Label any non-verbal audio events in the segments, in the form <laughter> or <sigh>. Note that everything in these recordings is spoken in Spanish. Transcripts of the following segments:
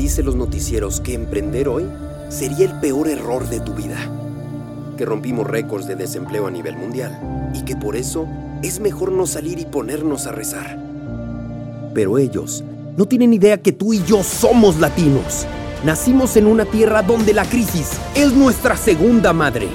Dice los noticieros que emprender hoy sería el peor error de tu vida. Que rompimos récords de desempleo a nivel mundial y que por eso es mejor no salir y ponernos a rezar. Pero ellos no tienen idea que tú y yo somos latinos. Nacimos en una tierra donde la crisis es nuestra segunda madre.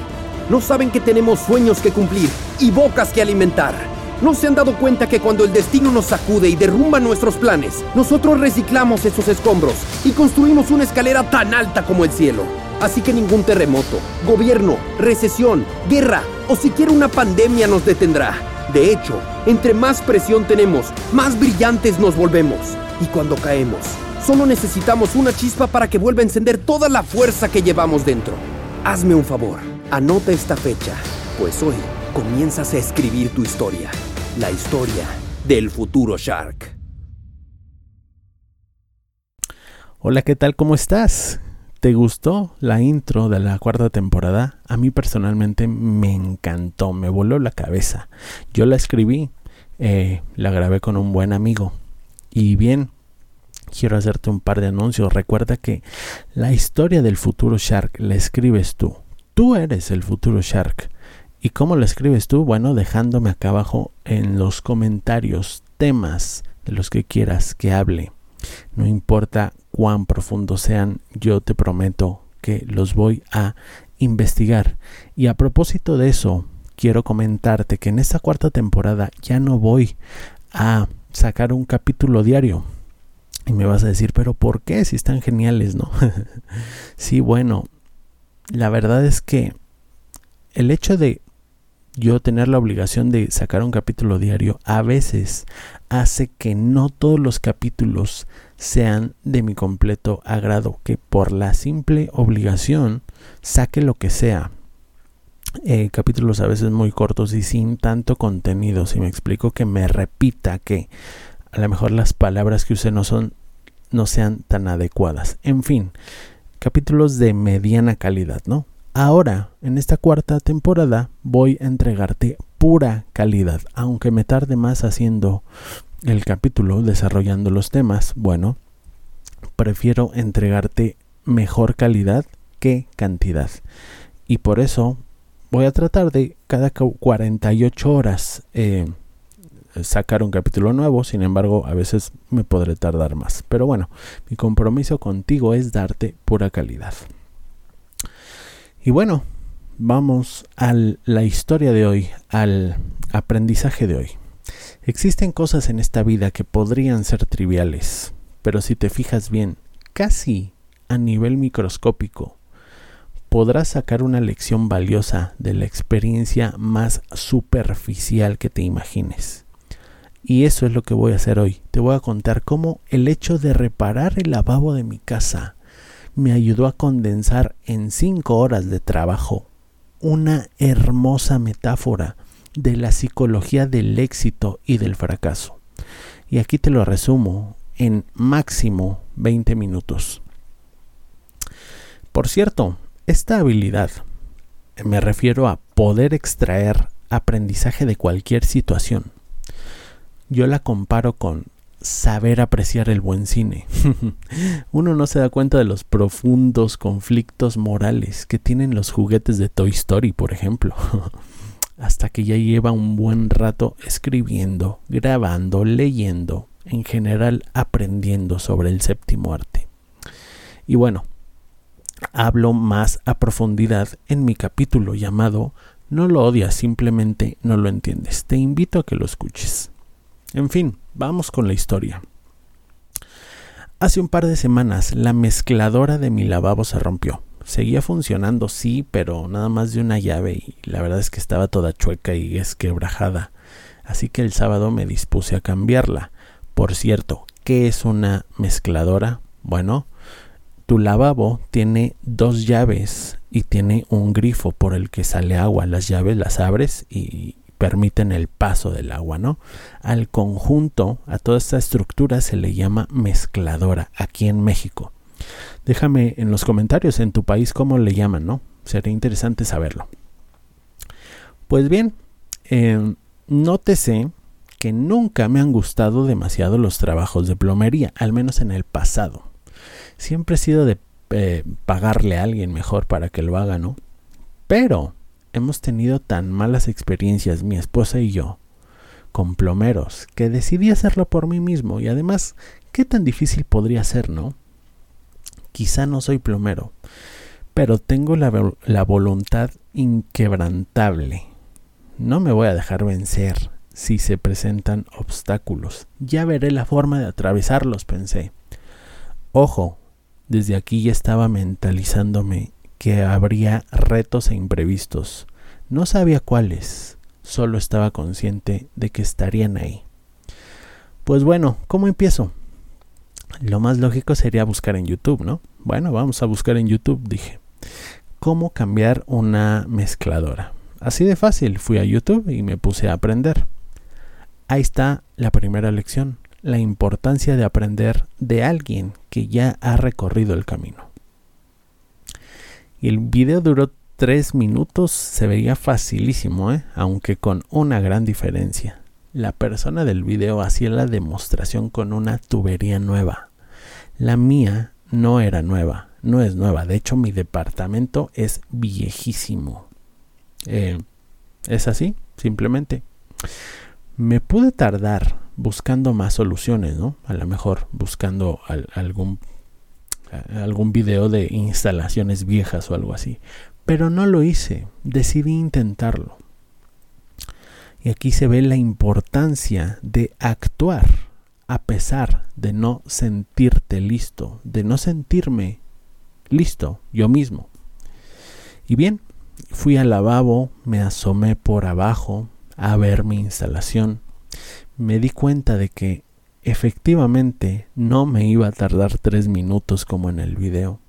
No saben que tenemos sueños que cumplir y bocas que alimentar. No se han dado cuenta que cuando el destino nos sacude y derrumba nuestros planes, nosotros reciclamos esos escombros y construimos una escalera tan alta como el cielo. Así que ningún terremoto, gobierno, recesión, guerra o siquiera una pandemia nos detendrá. De hecho, entre más presión tenemos, más brillantes nos volvemos. Y cuando caemos, solo necesitamos una chispa para que vuelva a encender toda la fuerza que llevamos dentro. Hazme un favor, anota esta fecha, pues hoy comienzas a escribir tu historia. La historia del futuro Shark. Hola, ¿qué tal? ¿Cómo estás? ¿Te gustó la intro de la cuarta temporada? A mí personalmente me encantó, me voló la cabeza. Yo la escribí, eh, la grabé con un buen amigo. Y bien, quiero hacerte un par de anuncios. Recuerda que la historia del futuro Shark la escribes tú. Tú eres el futuro Shark. ¿Y cómo lo escribes tú? Bueno, dejándome acá abajo en los comentarios temas de los que quieras que hable. No importa cuán profundos sean, yo te prometo que los voy a investigar. Y a propósito de eso, quiero comentarte que en esta cuarta temporada ya no voy a sacar un capítulo diario. Y me vas a decir, pero ¿por qué? Si están geniales, ¿no? <laughs> sí, bueno, la verdad es que el hecho de yo tener la obligación de sacar un capítulo diario a veces hace que no todos los capítulos sean de mi completo agrado, que por la simple obligación saque lo que sea. Eh, capítulos a veces muy cortos y sin tanto contenido. Si me explico que me repita que a lo mejor las palabras que use no son no sean tan adecuadas. En fin, capítulos de mediana calidad, ¿no? Ahora, en esta cuarta temporada, voy a entregarte pura calidad. Aunque me tarde más haciendo el capítulo, desarrollando los temas, bueno, prefiero entregarte mejor calidad que cantidad. Y por eso voy a tratar de cada 48 horas eh, sacar un capítulo nuevo. Sin embargo, a veces me podré tardar más. Pero bueno, mi compromiso contigo es darte pura calidad. Y bueno, vamos a la historia de hoy, al aprendizaje de hoy. Existen cosas en esta vida que podrían ser triviales, pero si te fijas bien, casi a nivel microscópico, podrás sacar una lección valiosa de la experiencia más superficial que te imagines. Y eso es lo que voy a hacer hoy. Te voy a contar cómo el hecho de reparar el lavabo de mi casa me ayudó a condensar en cinco horas de trabajo una hermosa metáfora de la psicología del éxito y del fracaso. Y aquí te lo resumo en máximo 20 minutos. Por cierto, esta habilidad, me refiero a poder extraer aprendizaje de cualquier situación. Yo la comparo con saber apreciar el buen cine. <laughs> Uno no se da cuenta de los profundos conflictos morales que tienen los juguetes de Toy Story, por ejemplo. <laughs> Hasta que ya lleva un buen rato escribiendo, grabando, leyendo, en general aprendiendo sobre el séptimo arte. Y bueno, hablo más a profundidad en mi capítulo llamado No lo odias, simplemente no lo entiendes. Te invito a que lo escuches. En fin, vamos con la historia. Hace un par de semanas la mezcladora de mi lavabo se rompió. Seguía funcionando, sí, pero nada más de una llave y la verdad es que estaba toda chueca y esquebrajada. Así que el sábado me dispuse a cambiarla. Por cierto, ¿qué es una mezcladora? Bueno, tu lavabo tiene dos llaves y tiene un grifo por el que sale agua. Las llaves las abres y permiten el paso del agua, ¿no? Al conjunto, a toda esta estructura se le llama mezcladora aquí en México. Déjame en los comentarios en tu país cómo le llaman, ¿no? Sería interesante saberlo. Pues bien, eh, nótese que nunca me han gustado demasiado los trabajos de plomería, al menos en el pasado. Siempre he sido de eh, pagarle a alguien mejor para que lo haga, ¿no? Pero hemos tenido tan malas experiencias, mi esposa y yo, con plomeros, que decidí hacerlo por mí mismo y además, ¿qué tan difícil podría ser, no? Quizá no soy plomero, pero tengo la, la voluntad inquebrantable. No me voy a dejar vencer si se presentan obstáculos. Ya veré la forma de atravesarlos, pensé. Ojo, desde aquí ya estaba mentalizándome que habría retos e imprevistos. No sabía cuáles, solo estaba consciente de que estarían ahí. Pues bueno, ¿cómo empiezo? Lo más lógico sería buscar en YouTube, ¿no? Bueno, vamos a buscar en YouTube, dije. ¿Cómo cambiar una mezcladora? Así de fácil, fui a YouTube y me puse a aprender. Ahí está la primera lección, la importancia de aprender de alguien que ya ha recorrido el camino. El video duró tres minutos, se veía facilísimo, ¿eh? aunque con una gran diferencia. La persona del video hacía la demostración con una tubería nueva. La mía no era nueva, no es nueva. De hecho, mi departamento es viejísimo. Eh, es así, simplemente. Me pude tardar buscando más soluciones, ¿no? A lo mejor buscando algún, algún video de instalaciones viejas o algo así. Pero no lo hice, decidí intentarlo. Y aquí se ve la importancia de actuar a pesar de no sentirte listo, de no sentirme listo yo mismo. Y bien, fui al lavabo, me asomé por abajo a ver mi instalación. Me di cuenta de que efectivamente no me iba a tardar tres minutos como en el video.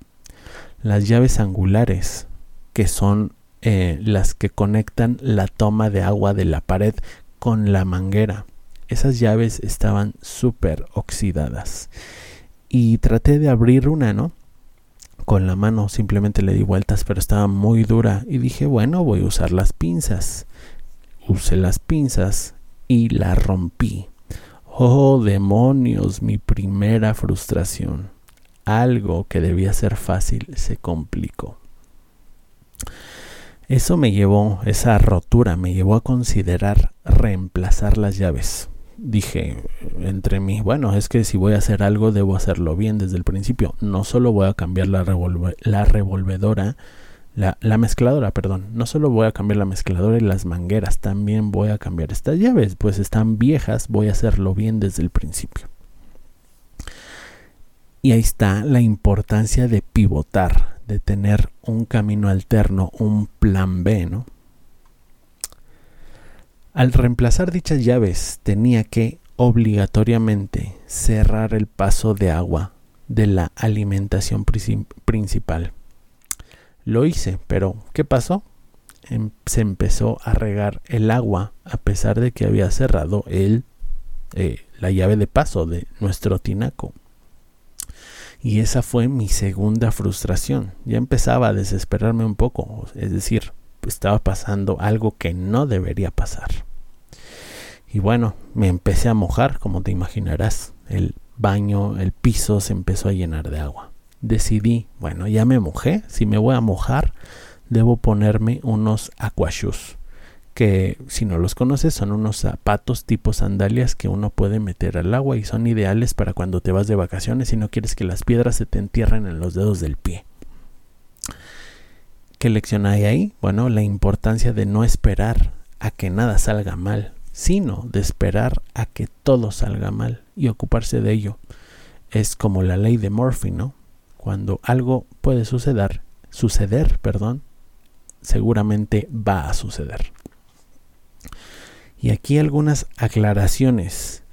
Las llaves angulares, que son eh, las que conectan la toma de agua de la pared con la manguera, esas llaves estaban súper oxidadas. Y traté de abrir una, ¿no? Con la mano simplemente le di vueltas, pero estaba muy dura. Y dije, bueno, voy a usar las pinzas. Usé las pinzas y la rompí. Oh, demonios, mi primera frustración. Algo que debía ser fácil se complicó. Eso me llevó, esa rotura me llevó a considerar reemplazar las llaves dije entre mí, bueno, es que si voy a hacer algo debo hacerlo bien desde el principio. No solo voy a cambiar la, la revolvedora, la, la, mezcladora, perdón. No solo voy a cambiar la mezcladora y las mangueras, también voy a cambiar estas llaves, pues están viejas, voy a hacerlo bien desde el principio. Y ahí está la importancia de pivotar, de tener un camino alterno, un plan B, ¿no? Al reemplazar dichas llaves tenía que obligatoriamente cerrar el paso de agua de la alimentación principal. Lo hice, pero ¿qué pasó? Em, se empezó a regar el agua a pesar de que había cerrado el, eh, la llave de paso de nuestro tinaco. Y esa fue mi segunda frustración. Ya empezaba a desesperarme un poco, es decir, estaba pasando algo que no debería pasar. Y bueno, me empecé a mojar, como te imaginarás. El baño, el piso se empezó a llenar de agua. Decidí, bueno, ya me mojé, si me voy a mojar, debo ponerme unos aquashoes, que si no los conoces son unos zapatos tipo sandalias que uno puede meter al agua y son ideales para cuando te vas de vacaciones y no quieres que las piedras se te entierren en los dedos del pie. ¿Qué lección hay ahí? Bueno, la importancia de no esperar a que nada salga mal, sino de esperar a que todo salga mal y ocuparse de ello. Es como la ley de Murphy, ¿no? Cuando algo puede suceder, suceder, perdón, seguramente va a suceder. Y aquí algunas aclaraciones.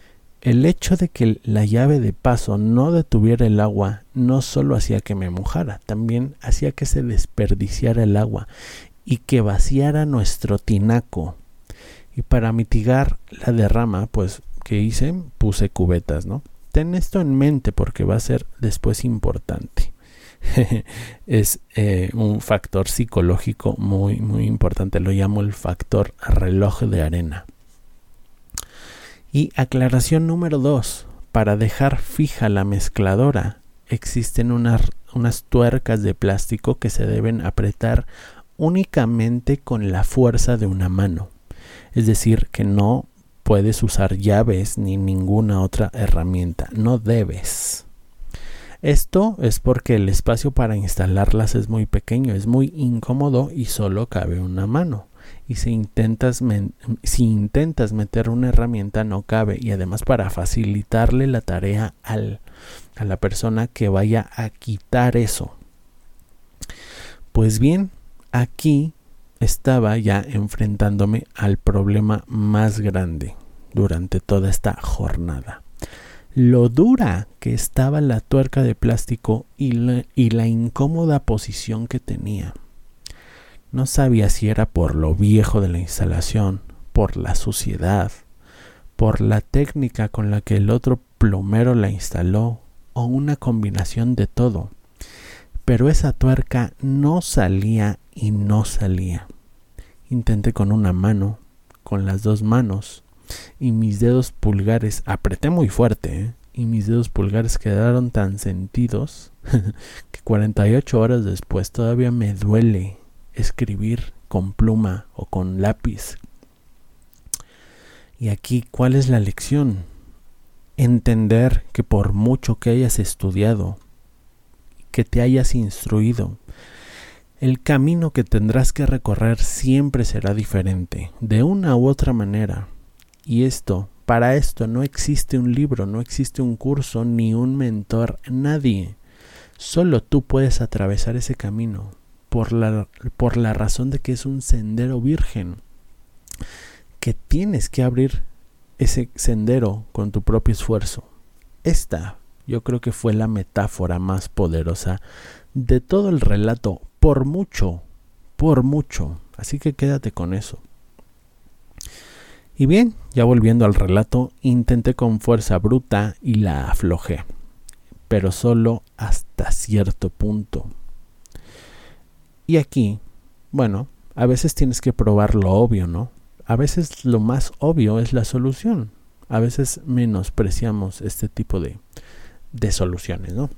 El hecho de que la llave de paso no detuviera el agua no solo hacía que me mojara, también hacía que se desperdiciara el agua y que vaciara nuestro tinaco y para mitigar la derrama, pues, que hice? Puse cubetas, ¿no? Ten esto en mente porque va a ser después importante. <laughs> es eh, un factor psicológico muy, muy importante. Lo llamo el factor reloj de arena. Y aclaración número dos. Para dejar fija la mezcladora, existen unas, unas tuercas de plástico que se deben apretar únicamente con la fuerza de una mano. Es decir, que no puedes usar llaves ni ninguna otra herramienta. No debes. Esto es porque el espacio para instalarlas es muy pequeño, es muy incómodo y solo cabe una mano. Y si intentas, si intentas meter una herramienta no cabe y además para facilitarle la tarea al, a la persona que vaya a quitar eso. Pues bien, aquí estaba ya enfrentándome al problema más grande durante toda esta jornada. Lo dura que estaba la tuerca de plástico y la, incómoda posición que tenía. No sabía si era por lo viejo de la instalación, por la suciedad, por la técnica con la que el otro plomero la instaló o una combinación de todo. Pero esa tuerca no salía y no salía. Intenté con una mano, con las dos manos, y mis dedos pulgares, apreté muy fuerte, ¿eh? y mis dedos pulgares quedaron tan sentidos <laughs> que 48 horas después todavía me duele escribir con pluma o con lápiz. Y aquí, ¿cuál es la lección? Entender que por mucho que hayas estudiado, que te hayas instruido, el camino que tendrás que recorrer siempre será diferente, de una u otra manera. Y esto, para esto no existe un libro, no existe un curso, ni un mentor, nadie. Solo tú puedes atravesar ese camino por la, por la razón de que es un sendero virgen, que tienes que abrir ese sendero con tu propio esfuerzo. Esta yo creo que fue la metáfora más poderosa de todo el relato por mucho, por mucho. Así que quédate con eso. Y bien, ya volviendo al relato, intenté con fuerza bruta y la aflojé, pero solo hasta cierto punto. Y aquí, bueno, a veces tienes que probar lo obvio, ¿no? A veces lo más obvio es la solución. A veces menospreciamos este tipo de, de soluciones, ¿no?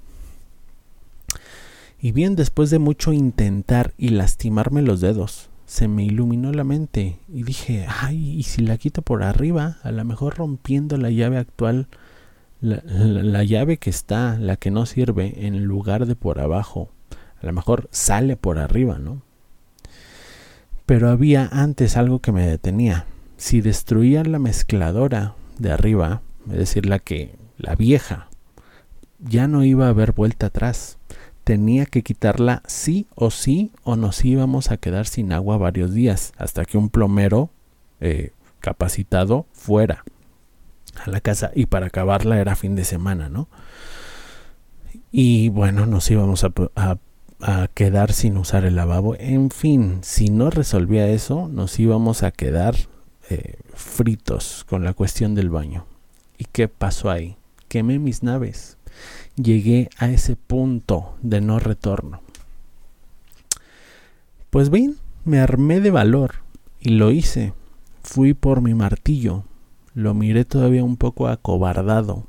Y bien, después de mucho intentar y lastimarme los dedos, se me iluminó la mente y dije, ay, y si la quito por arriba, a lo mejor rompiendo la llave actual, la, llave que está, la que no sirve, en lugar de por abajo, a lo mejor sale por arriba, ¿no? Pero había antes algo que me detenía. Si destruía la mezcladora de arriba, es decir, la que, la vieja, ya no iba a haber vuelta atrás tenía que quitarla sí o sí o nos íbamos a quedar sin agua varios días hasta que un plomero eh, capacitado fuera a la casa y para acabarla era fin de semana, ¿no? Y bueno, nos íbamos a, quedar sin usar el lavabo. En fin, si no resolvía eso, nos íbamos a quedar eh, fritos con la cuestión del baño. ¿Y qué pasó ahí? Quemé mis naves llegué a ese punto de no retorno. Pues bien, me armé de valor y lo hice. Fui por mi martillo, lo miré todavía un poco acobardado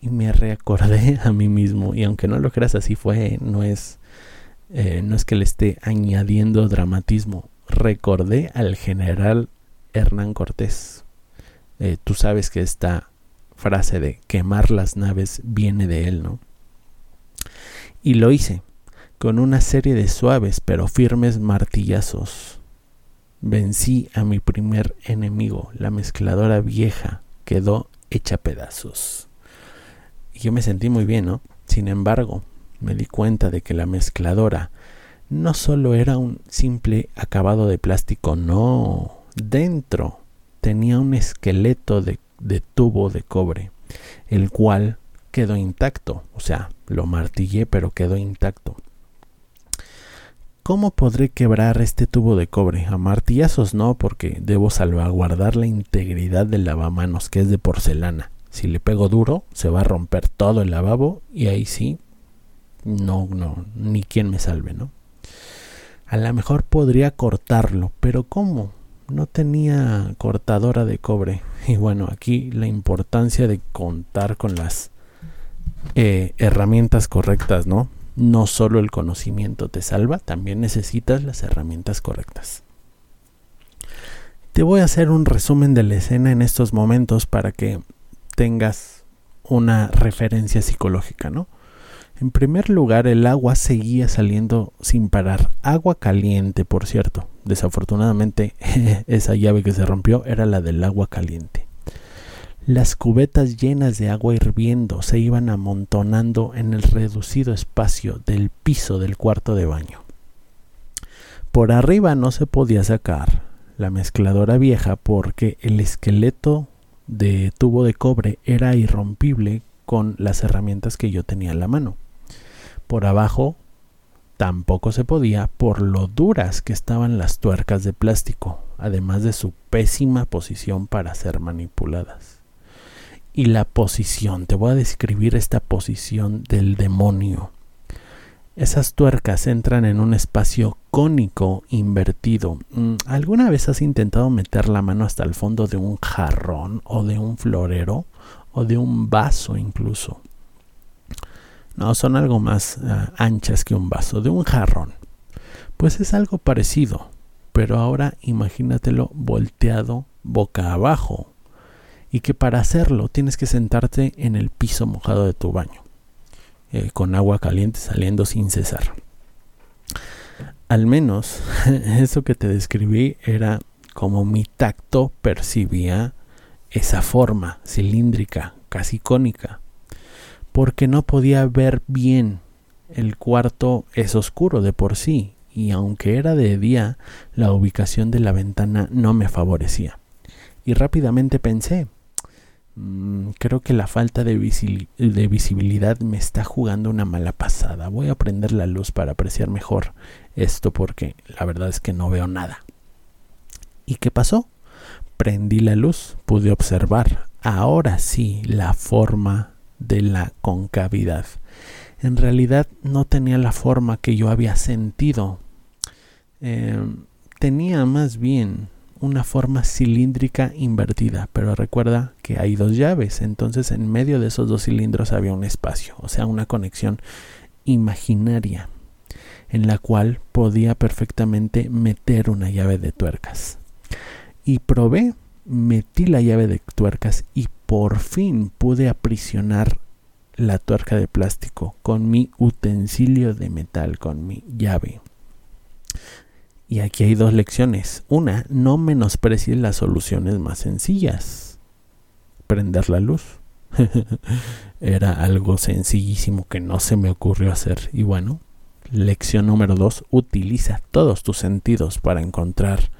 y me recordé a mí mismo. Y aunque no lo creas así fue, no es, eh, no es que le esté añadiendo dramatismo. Recordé al general Hernán Cortés. Eh, tú sabes que está frase de quemar las naves viene de él, ¿no? Y lo hice, con una serie de suaves pero firmes martillazos. Vencí a mi primer enemigo, la mezcladora vieja, quedó hecha pedazos. Y yo me sentí muy bien, ¿no? Sin embargo, me di cuenta de que la mezcladora no solo era un simple acabado de plástico, no. Dentro tenía un esqueleto de de tubo de cobre, el cual quedó intacto, o sea, lo martillé pero quedó intacto. ¿Cómo podré quebrar este tubo de cobre? A martillazos no, porque debo salvaguardar la integridad del lavamanos, que es de porcelana. Si le pego duro, se va a romper todo el lavabo y ahí sí, no, no, ni quien me salve, ¿no? A lo mejor podría cortarlo, pero ¿cómo? no tenía cortadora de cobre. <laughs> Y bueno, aquí la importancia de contar con las eh, herramientas correctas, ¿no? No solo el conocimiento te salva, también necesitas las herramientas correctas. Te voy a hacer un resumen de la escena en estos momentos para que tengas una referencia psicológica, ¿no? En primer lugar, el agua seguía saliendo sin parar. Agua caliente, por cierto. Desafortunadamente, <laughs> esa llave que se rompió era la del agua caliente. Las cubetas llenas de agua hirviendo se iban amontonando en el reducido espacio del piso del cuarto de baño. Por arriba no se podía sacar la mezcladora vieja porque el esqueleto de tubo de cobre era irrompible con las herramientas que yo tenía en la mano. Por abajo tampoco se podía por lo duras que estaban las tuercas de plástico, además de su pésima posición para ser manipuladas. Y la posición, te voy a describir esta posición del demonio. Esas tuercas entran en un espacio cónico invertido. Mm, ¿Alguna vez has intentado meter la mano hasta el fondo de un jarrón o de un florero o de un vaso incluso? No, son algo más ah, anchas que un vaso, de un jarrón. Pues es algo parecido, pero ahora imagínatelo volteado boca abajo y que para hacerlo tienes que sentarte en el piso mojado de tu baño. Eh, con agua caliente saliendo sin cesar. Al menos <laughs> eso que te describí era como mi tacto percibía esa forma cilíndrica, casi cónica, porque no podía ver bien. El cuarto es oscuro de por sí, y aunque era de día, la ubicación de la ventana no me favorecía. Y rápidamente pensé, Mm, creo que la falta de, visibilidad me está jugando una mala pasada. Voy a prender la luz para apreciar mejor esto porque la verdad es que no veo nada. ¿Y qué pasó? Prendí la luz, pude observar ahora sí la forma de la concavidad. En realidad no tenía la forma que yo había sentido. Em, tenía más bien una forma cilíndrica invertida, pero recuerda que hay dos llaves, entonces en medio de esos dos cilindros había un espacio, o sea, una conexión imaginaria en la cual podía perfectamente meter una llave de tuercas. Y probé, metí la llave de tuercas y por fin pude aprisionar la tuerca de plástico con mi utensilio de metal, con mi llave. Y aquí hay dos lecciones. Una, no menosprecies las soluciones más sencillas. Prender la luz. <laughs> Era algo sencillísimo que no se me ocurrió hacer. Y bueno, lección número dos, utiliza todos tus sentidos para encontrar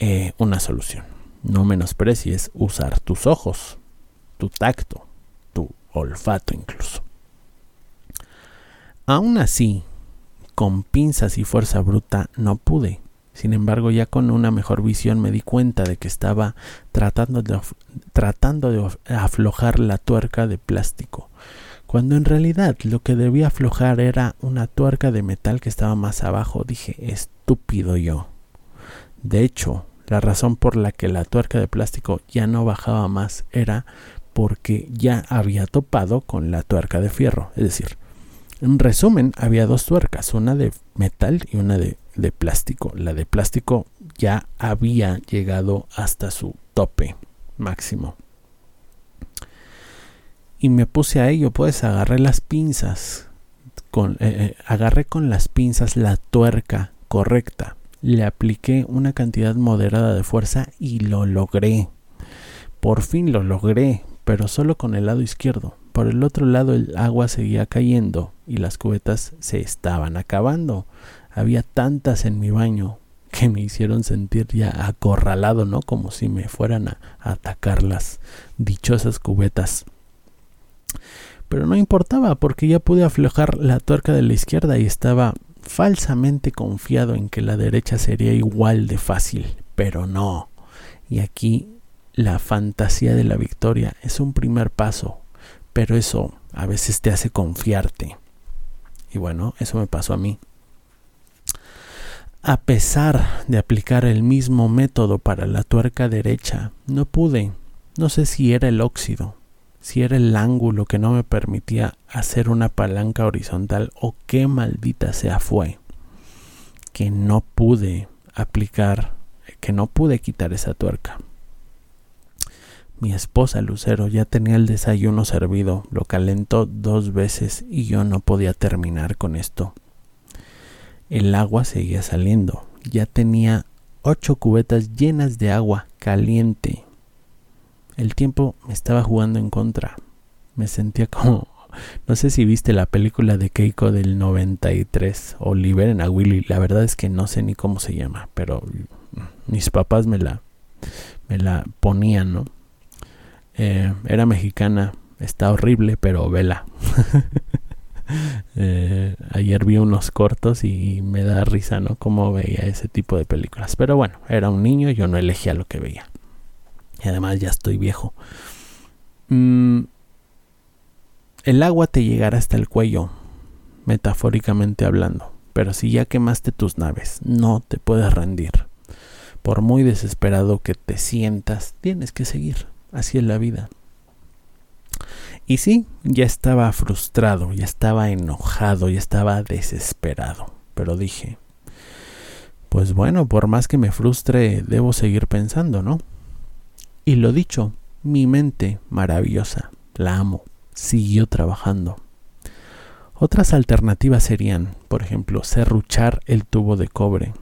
eh, una solución. No menosprecies usar tus ojos, tu tacto, tu olfato incluso. Aún así, con pinzas y fuerza bruta no pude. Sin embargo, ya con una mejor visión me di cuenta de que estaba tratando de, tratando de aflojar la tuerca de plástico, cuando en realidad lo que debía aflojar era una tuerca de metal que estaba más abajo. Dije, estúpido yo. De hecho, la razón por la que la tuerca de plástico ya no bajaba más era porque ya había topado con la tuerca de fierro, es decir, en resumen, había dos tuercas, una de metal y una de, plástico. La de plástico ya había llegado hasta su tope máximo. Y me puse a ello, pues agarré las pinzas, eh, eh, agarré con las pinzas la tuerca correcta, le apliqué una cantidad moderada de fuerza y lo logré. Por fin lo logré, pero solo con el lado izquierdo. Por el otro lado el agua seguía cayendo y las cubetas se estaban acabando. Había tantas en mi baño que me hicieron sentir ya acorralado, ¿no? Como si me fueran a, atacar las dichosas cubetas. Pero no importaba porque ya pude aflojar la tuerca de la izquierda y estaba falsamente confiado en que la derecha sería igual de fácil, pero no. Y aquí la fantasía de la victoria es un primer paso pero eso a veces te hace confiarte. Y bueno, eso me pasó a mí. A pesar de aplicar el mismo método para la tuerca derecha, no pude. No sé si era el óxido, si era el ángulo que no me permitía hacer una palanca horizontal o qué maldita sea fue que no pude aplicar, que no pude quitar esa tuerca. Mi esposa Lucero ya tenía el desayuno servido, lo calentó dos veces y yo no podía terminar con esto. El agua seguía saliendo, ya tenía ocho cubetas llenas de agua caliente el tiempo me estaba jugando en contra. Me sentía como... No sé si viste la película de Keiko del 93 o Liberen a Willy. La verdad es que no sé ni cómo se llama, pero mis papás me la, me la ponían, ¿no? Eh, era mexicana, está horrible, pero vela. <laughs> eh, ayer vi unos cortos y me da risa, ¿no? Cómo veía ese tipo de películas. Pero bueno, era un niño, yo no elegía lo que veía. Y además ya estoy viejo. Mm, el agua te llegará hasta el cuello, metafóricamente hablando. Pero si ya quemaste tus naves, no te puedes rendir. Por muy desesperado que te sientas, tienes que seguir. Así es la vida. Y sí, ya estaba frustrado, ya estaba enojado, ya estaba desesperado. Pero dije, pues bueno, por más que me frustre, debo seguir pensando, ¿no? Y lo dicho, mi mente maravillosa, la amo, siguió trabajando. Otras alternativas serían, por ejemplo, serruchar el tubo de cobre,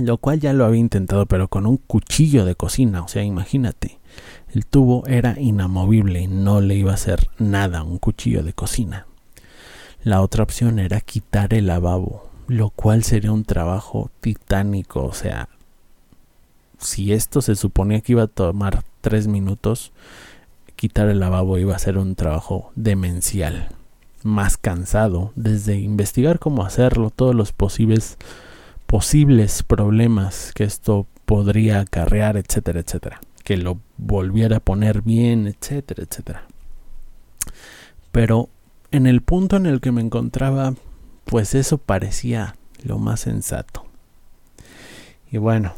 lo cual ya lo había intentado, pero con un cuchillo de cocina, o sea, imagínate, el tubo era inamovible, no le iba a hacer nada un cuchillo de cocina. La otra opción era quitar el lavabo, lo cual sería un trabajo titánico, o sea, si esto se suponía que iba a tomar tres minutos, quitar el lavabo iba a ser un trabajo demencial, más cansado, desde investigar cómo hacerlo, todos los posibles, posibles problemas que esto podría acarrear, etcétera, etcétera, que lo volviera a poner bien, etcétera, etcétera. Pero en el punto en el que me encontraba, pues eso parecía lo más sensato. Y bueno,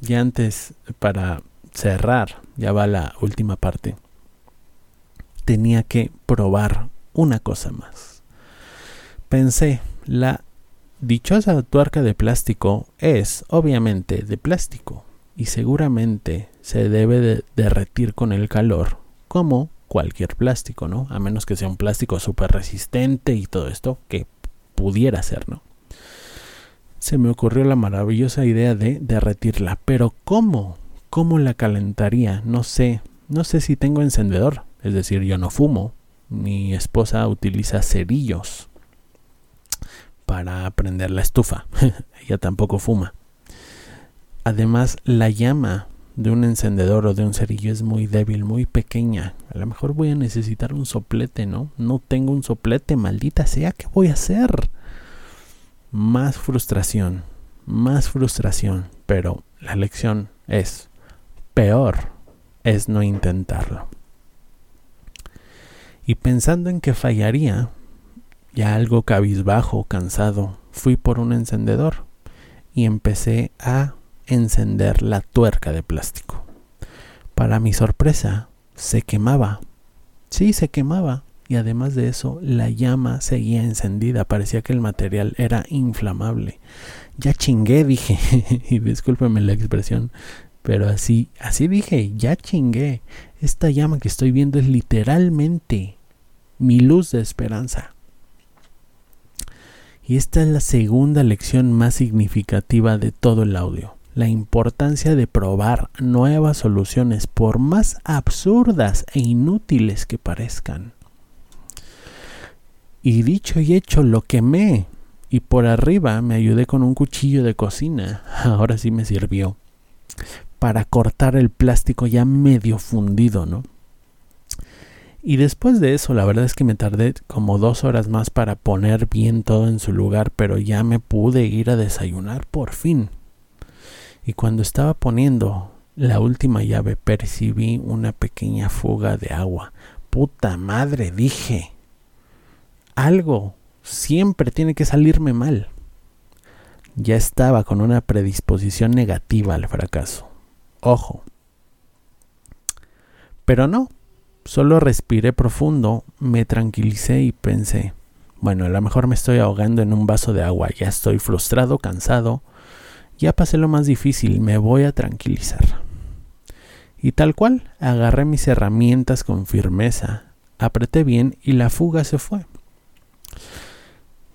y antes, para cerrar, ya va la última parte, tenía que probar una cosa más. Pensé, la dichosa tuerca de plástico es obviamente de plástico y seguramente se debe de derretir con el calor como cualquier plástico, ¿no? A menos que sea un plástico súper resistente y todo esto que pudiera ser, ¿no? Se me ocurrió la maravillosa idea de derretirla. Pero ¿cómo? ¿Cómo la calentaría? No sé. No sé si tengo encendedor. Es decir, yo no fumo. Mi esposa utiliza cerillos para prender la estufa. <laughs> Ella tampoco fuma. Además, la llama de un encendedor o de un cerillo es muy débil, muy pequeña. A lo mejor voy a necesitar un soplete, ¿no? No tengo un soplete, maldita sea, ¿qué voy a hacer? Más frustración, más frustración, pero la lección es peor es no intentarlo. Y pensando en que fallaría, ya algo cabizbajo, cansado, fui por un encendedor y empecé a encender la tuerca de plástico. Para mi sorpresa, se quemaba. Sí, se quemaba y además de eso la llama seguía encendida, parecía que el material era inflamable. Ya chingué, <laughs> dije, y discúlpeme la expresión, pero así, así dije, ya chingué. Esta llama que estoy viendo es literalmente mi luz de esperanza. Y esta es la segunda lección más significativa de todo el audio. La importancia de probar nuevas soluciones por más absurdas e inútiles que parezcan. Y dicho y hecho, lo quemé. Y por arriba me ayudé con un cuchillo de cocina. <laughs> Ahora sí me sirvió. Para cortar el plástico ya medio fundido, ¿no? Y después de eso, la verdad es que me tardé como dos horas más para poner bien todo en su lugar, pero ya me pude ir a desayunar por fin. Y cuando estaba poniendo la última llave, percibí una pequeña fuga de agua. Puta madre, dije algo siempre tiene que salirme mal. Ya estaba con una predisposición negativa al fracaso. Ojo. Pero no, Solo respiré profundo, me tranquilicé y pensé, bueno, a lo mejor me estoy ahogando en un vaso de agua, ya estoy frustrado, cansado, ya pasé lo más difícil, me voy a tranquilizar. Y tal cual, agarré mis herramientas con firmeza, apreté bien y la fuga se fue.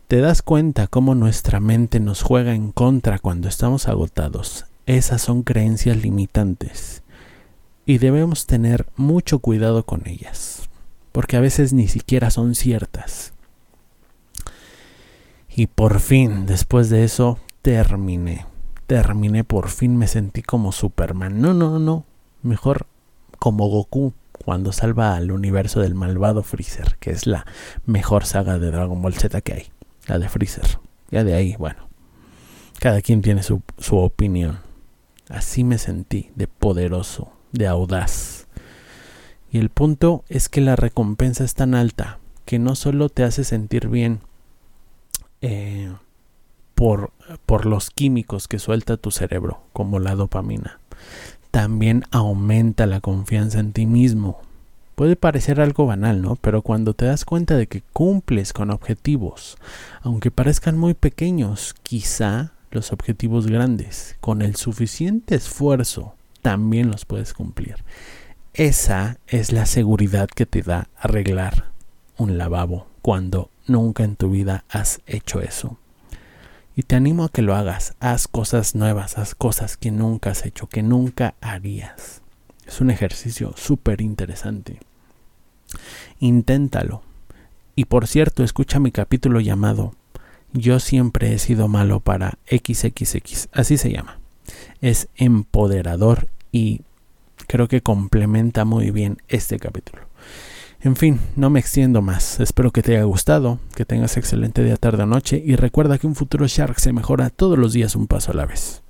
¿Te das cuenta cómo nuestra mente nos juega en contra cuando estamos agotados? Esas son creencias limitantes y debemos tener mucho cuidado con ellas, porque a veces ni siquiera son ciertas. Y por fin, después de eso, terminé. Terminé, por fin me sentí como Superman. No, no, no. Mejor como Goku cuando salva al universo del malvado Freezer, que es la mejor saga de Dragon Ball Z que hay. La de Freezer. Ya de ahí, bueno. Cada quien tiene su, su opinión. Así me sentí, de poderoso, de audaz. Y el punto es que la recompensa es tan alta que no solo te hace sentir bien eh, por, por los químicos que suelta tu cerebro, como la dopamina, también aumenta la confianza en ti mismo. Puede parecer algo banal, ¿no? Pero cuando te das cuenta de que cumples con objetivos, aunque parezcan muy pequeños, quizá los objetivos grandes, con el suficiente esfuerzo, también los puedes cumplir. Esa es la seguridad que te da arreglar un lavabo cuando nunca en tu vida has hecho eso. Y te animo a que lo hagas. Haz cosas nuevas, haz cosas que nunca has hecho, que nunca harías. Es un ejercicio súper interesante. Inténtalo. Y por cierto, escucha mi capítulo llamado Yo siempre he sido malo para XXX. Así se llama. Es empoderador y creo que complementa muy bien este capítulo. En fin, no me extiendo más. Espero que te haya gustado, que tengas excelente día, tarde o noche y recuerda que un futuro Shark se mejora todos los días un paso a la vez.